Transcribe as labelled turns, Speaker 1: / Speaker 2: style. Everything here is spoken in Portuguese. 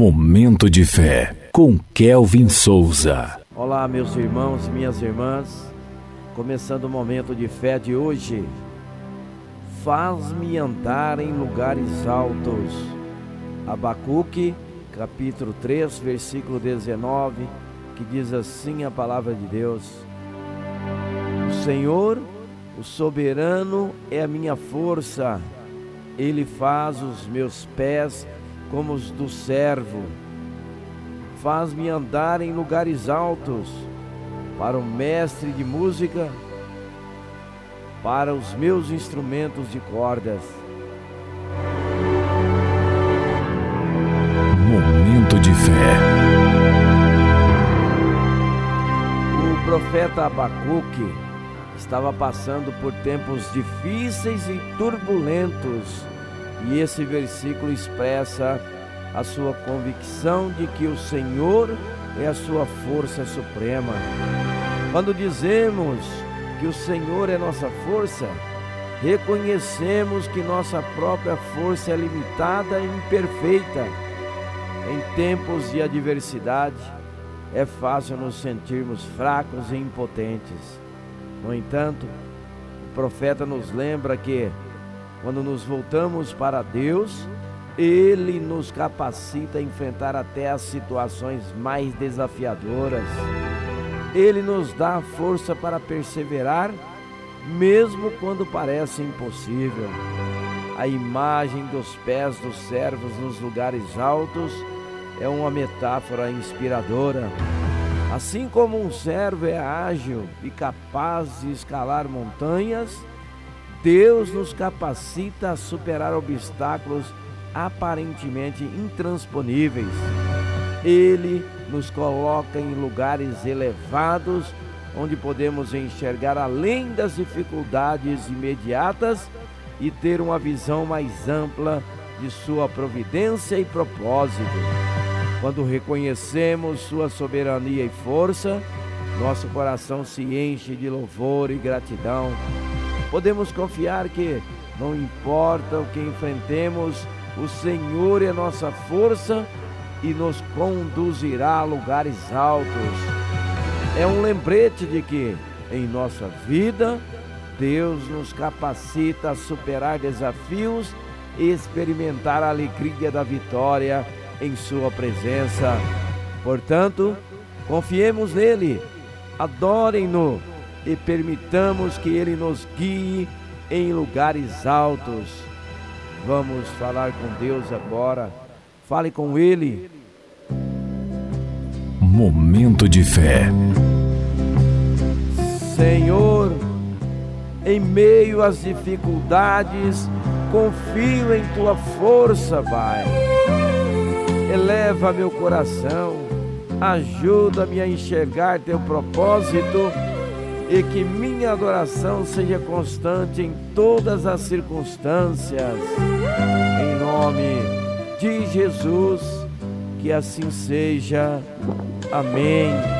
Speaker 1: Momento de fé com Kelvin Souza.
Speaker 2: Olá, meus irmãos, minhas irmãs. Começando o momento de fé de hoje. Faz-me andar em lugares altos. Abacuque, capítulo 3, versículo 19, que diz assim a palavra de Deus: O Senhor, o soberano, é a minha força. Ele faz os meus pés como os do servo. Faz-me andar em lugares altos, para o mestre de música, para os meus instrumentos de cordas.
Speaker 1: Momento de fé.
Speaker 2: O profeta Abacuque estava passando por tempos difíceis e turbulentos e esse versículo expressa a sua convicção de que o Senhor é a sua força suprema. Quando dizemos que o Senhor é nossa força, reconhecemos que nossa própria força é limitada e imperfeita. Em tempos de adversidade, é fácil nos sentirmos fracos e impotentes. No entanto, o profeta nos lembra que quando nos voltamos para Deus, Ele nos capacita a enfrentar até as situações mais desafiadoras. Ele nos dá a força para perseverar, mesmo quando parece impossível. A imagem dos pés dos servos nos lugares altos é uma metáfora inspiradora. Assim como um servo é ágil e capaz de escalar montanhas, Deus nos capacita a superar obstáculos aparentemente intransponíveis. Ele nos coloca em lugares elevados onde podemos enxergar além das dificuldades imediatas e ter uma visão mais ampla de Sua providência e propósito. Quando reconhecemos Sua soberania e força, nosso coração se enche de louvor e gratidão podemos confiar que, não importa o que enfrentemos, o Senhor é nossa força e nos conduzirá a lugares altos. É um lembrete de que, em nossa vida, Deus nos capacita a superar desafios e experimentar a alegria da vitória em Sua presença. Portanto, confiemos nele, adorem-no e permitamos que Ele nos guie em lugares altos. Vamos falar com Deus agora. Fale com Ele.
Speaker 1: Momento de fé.
Speaker 2: Senhor, em meio às dificuldades, confio em Tua força, Pai. Eleva meu coração, ajuda-me a enxergar Teu propósito e que minha adoração seja constante em todas as circunstâncias. Em nome de Jesus, que assim seja. Amém.